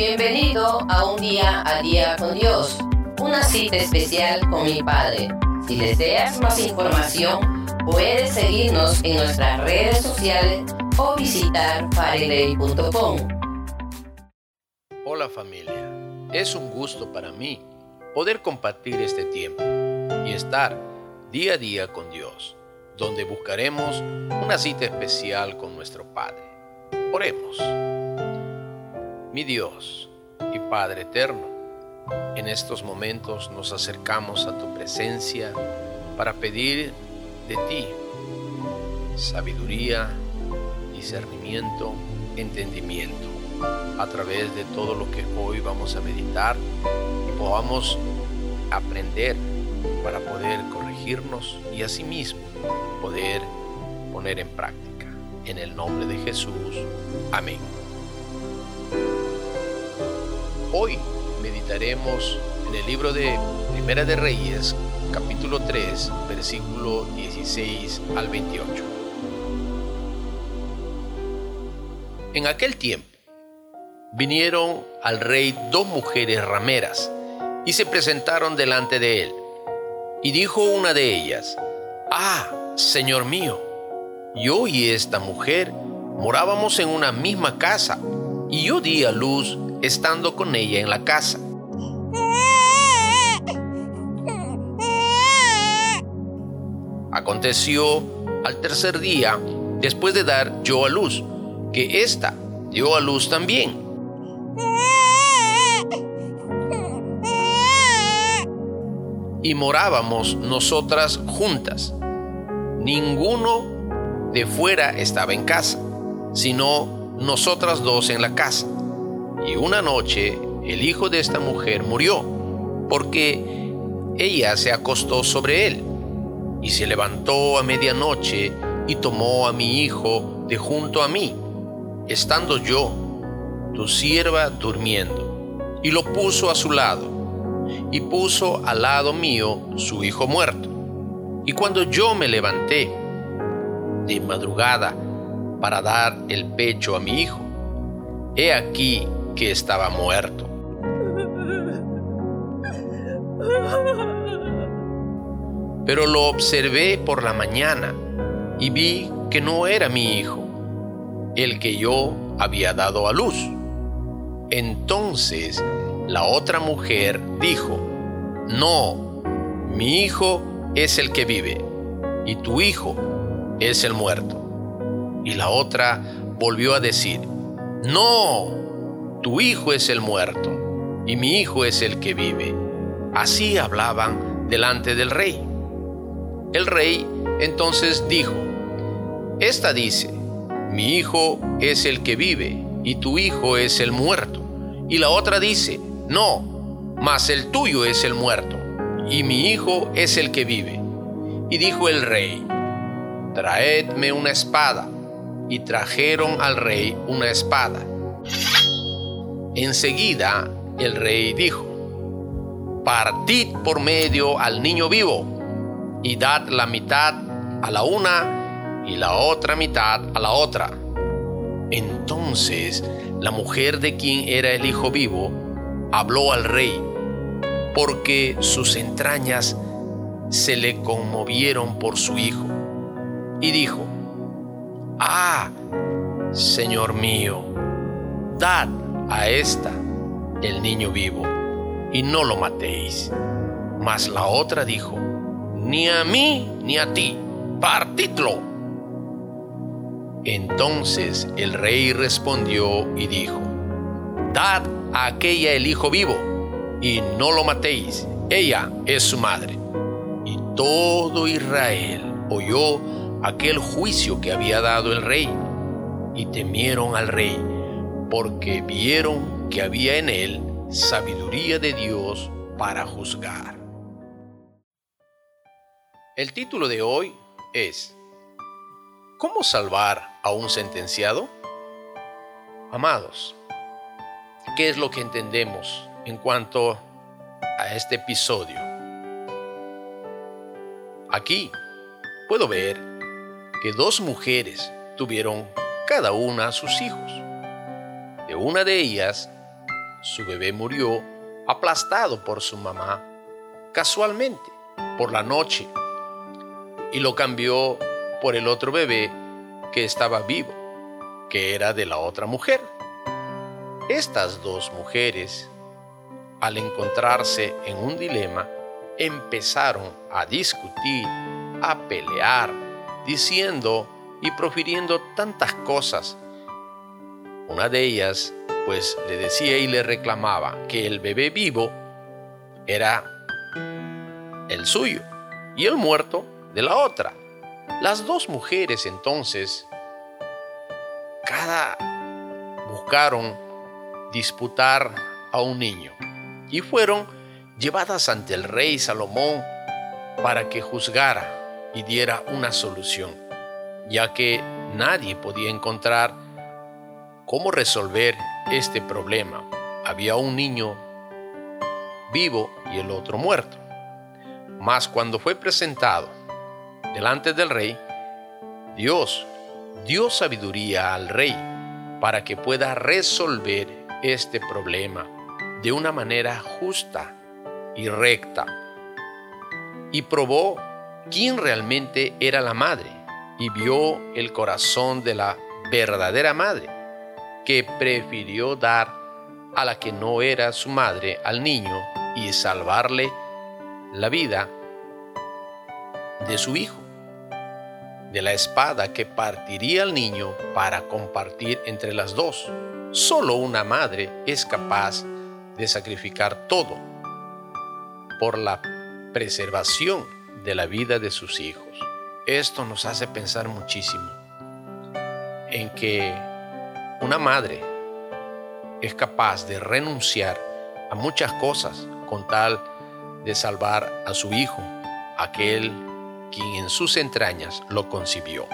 Bienvenido a un día a día con Dios, una cita especial con mi Padre. Si deseas más información, puedes seguirnos en nuestras redes sociales o visitar fariley.com. Hola familia, es un gusto para mí poder compartir este tiempo y estar día a día con Dios, donde buscaremos una cita especial con nuestro Padre. Oremos. Mi Dios y Padre eterno, en estos momentos nos acercamos a tu presencia para pedir de ti sabiduría, discernimiento, entendimiento a través de todo lo que hoy vamos a meditar y podamos aprender para poder corregirnos y asimismo poder poner en práctica. En el nombre de Jesús. Amén. Hoy meditaremos en el libro de Primera de Reyes, capítulo 3, versículo 16 al 28. En aquel tiempo vinieron al rey dos mujeres rameras y se presentaron delante de él. Y dijo una de ellas, Ah, Señor mío, yo y esta mujer morábamos en una misma casa y yo di a luz estando con ella en la casa. Aconteció al tercer día, después de dar yo a luz, que ésta dio a luz también. Y morábamos nosotras juntas. Ninguno de fuera estaba en casa, sino nosotras dos en la casa. Y una noche el hijo de esta mujer murió, porque ella se acostó sobre él. Y se levantó a medianoche y tomó a mi hijo de junto a mí, estando yo, tu sierva, durmiendo, y lo puso a su lado, y puso al lado mío su hijo muerto. Y cuando yo me levanté de madrugada para dar el pecho a mi hijo, he aquí que estaba muerto. Pero lo observé por la mañana y vi que no era mi hijo, el que yo había dado a luz. Entonces la otra mujer dijo, no, mi hijo es el que vive y tu hijo es el muerto. Y la otra volvió a decir, no, tu hijo es el muerto y mi hijo es el que vive. Así hablaban delante del rey. El rey entonces dijo, Esta dice, mi hijo es el que vive y tu hijo es el muerto. Y la otra dice, no, mas el tuyo es el muerto y mi hijo es el que vive. Y dijo el rey, traedme una espada. Y trajeron al rey una espada. Enseguida el rey dijo, partid por medio al niño vivo y dad la mitad a la una y la otra mitad a la otra. Entonces la mujer de quien era el hijo vivo habló al rey, porque sus entrañas se le conmovieron por su hijo, y dijo, Ah, Señor mío, dad a esta el niño vivo, y no lo matéis. Mas la otra dijo, ni a mí ni a ti, partidlo. Entonces el rey respondió y dijo, Dad a aquella el hijo vivo, y no lo matéis, ella es su madre. Y todo Israel oyó aquel juicio que había dado el rey, y temieron al rey, porque vieron que había en él sabiduría de Dios para juzgar. El título de hoy es ¿Cómo salvar a un sentenciado? Amados, ¿qué es lo que entendemos en cuanto a este episodio? Aquí puedo ver que dos mujeres tuvieron cada una sus hijos. De una de ellas, su bebé murió aplastado por su mamá casualmente por la noche y lo cambió por el otro bebé que estaba vivo, que era de la otra mujer. Estas dos mujeres, al encontrarse en un dilema, empezaron a discutir, a pelear, diciendo y profiriendo tantas cosas. Una de ellas, pues, le decía y le reclamaba que el bebé vivo era el suyo y el muerto de la otra. Las dos mujeres entonces, cada buscaron disputar a un niño y fueron llevadas ante el rey Salomón para que juzgara y diera una solución, ya que nadie podía encontrar cómo resolver este problema. Había un niño vivo y el otro muerto. Mas cuando fue presentado delante del rey, Dios dio sabiduría al rey para que pueda resolver este problema de una manera justa y recta. Y probó quién realmente era la madre y vio el corazón de la verdadera madre, que prefirió dar a la que no era su madre al niño y salvarle la vida de su hijo, de la espada que partiría al niño para compartir entre las dos. Solo una madre es capaz de sacrificar todo por la preservación de la vida de sus hijos. Esto nos hace pensar muchísimo en que una madre es capaz de renunciar a muchas cosas con tal de salvar a su hijo, aquel quien en sus entrañas lo concibió.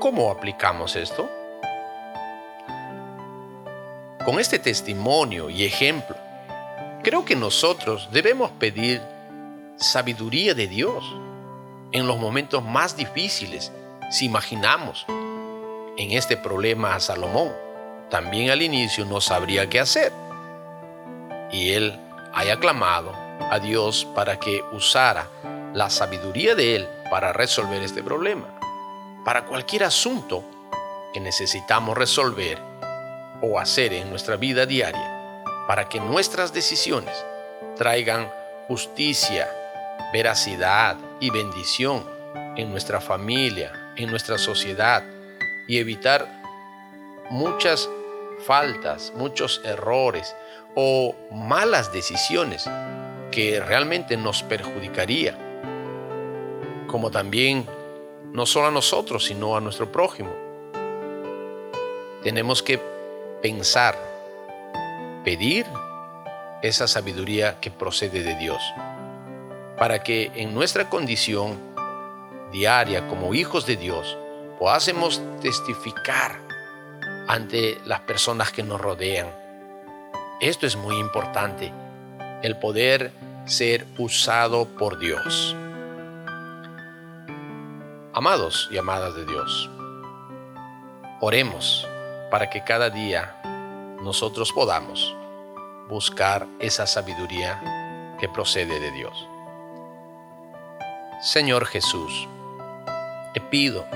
¿Cómo aplicamos esto? Con este testimonio y ejemplo, creo que nosotros debemos pedir sabiduría de Dios en los momentos más difíciles, si imaginamos en este problema a Salomón. También al inicio no sabría qué hacer y él haya clamado a Dios para que usara la sabiduría de Él para resolver este problema. Para cualquier asunto que necesitamos resolver o hacer en nuestra vida diaria, para que nuestras decisiones traigan justicia, veracidad y bendición en nuestra familia, en nuestra sociedad y evitar muchas faltas, muchos errores o malas decisiones que realmente nos perjudicaría, como también no solo a nosotros, sino a nuestro prójimo. Tenemos que pensar, pedir esa sabiduría que procede de Dios, para que en nuestra condición diaria como hijos de Dios podamos testificar ante las personas que nos rodean esto es muy importante, el poder ser usado por Dios. Amados y amadas de Dios, oremos para que cada día nosotros podamos buscar esa sabiduría que procede de Dios. Señor Jesús, te pido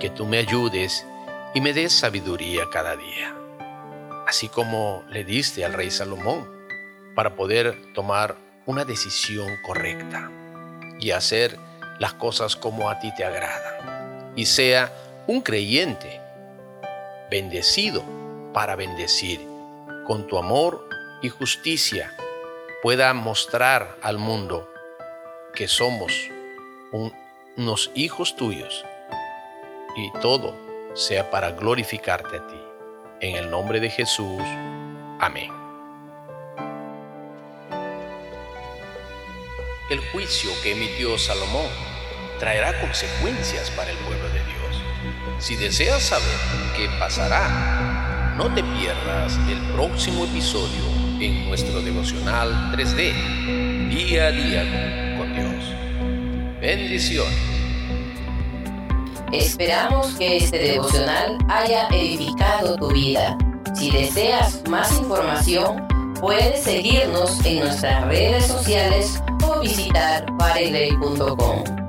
que tú me ayudes y me des sabiduría cada día así como le diste al rey Salomón, para poder tomar una decisión correcta y hacer las cosas como a ti te agradan. Y sea un creyente bendecido para bendecir, con tu amor y justicia pueda mostrar al mundo que somos unos hijos tuyos y todo sea para glorificarte a ti. En el nombre de Jesús. Amén. El juicio que emitió Salomón traerá consecuencias para el pueblo de Dios. Si deseas saber qué pasará, no te pierdas el próximo episodio en nuestro devocional 3D, día a día. Bendiciones. Esperamos que este devocional haya edificado tu vida. Si deseas más información, puedes seguirnos en nuestras redes sociales o visitar pareday.com.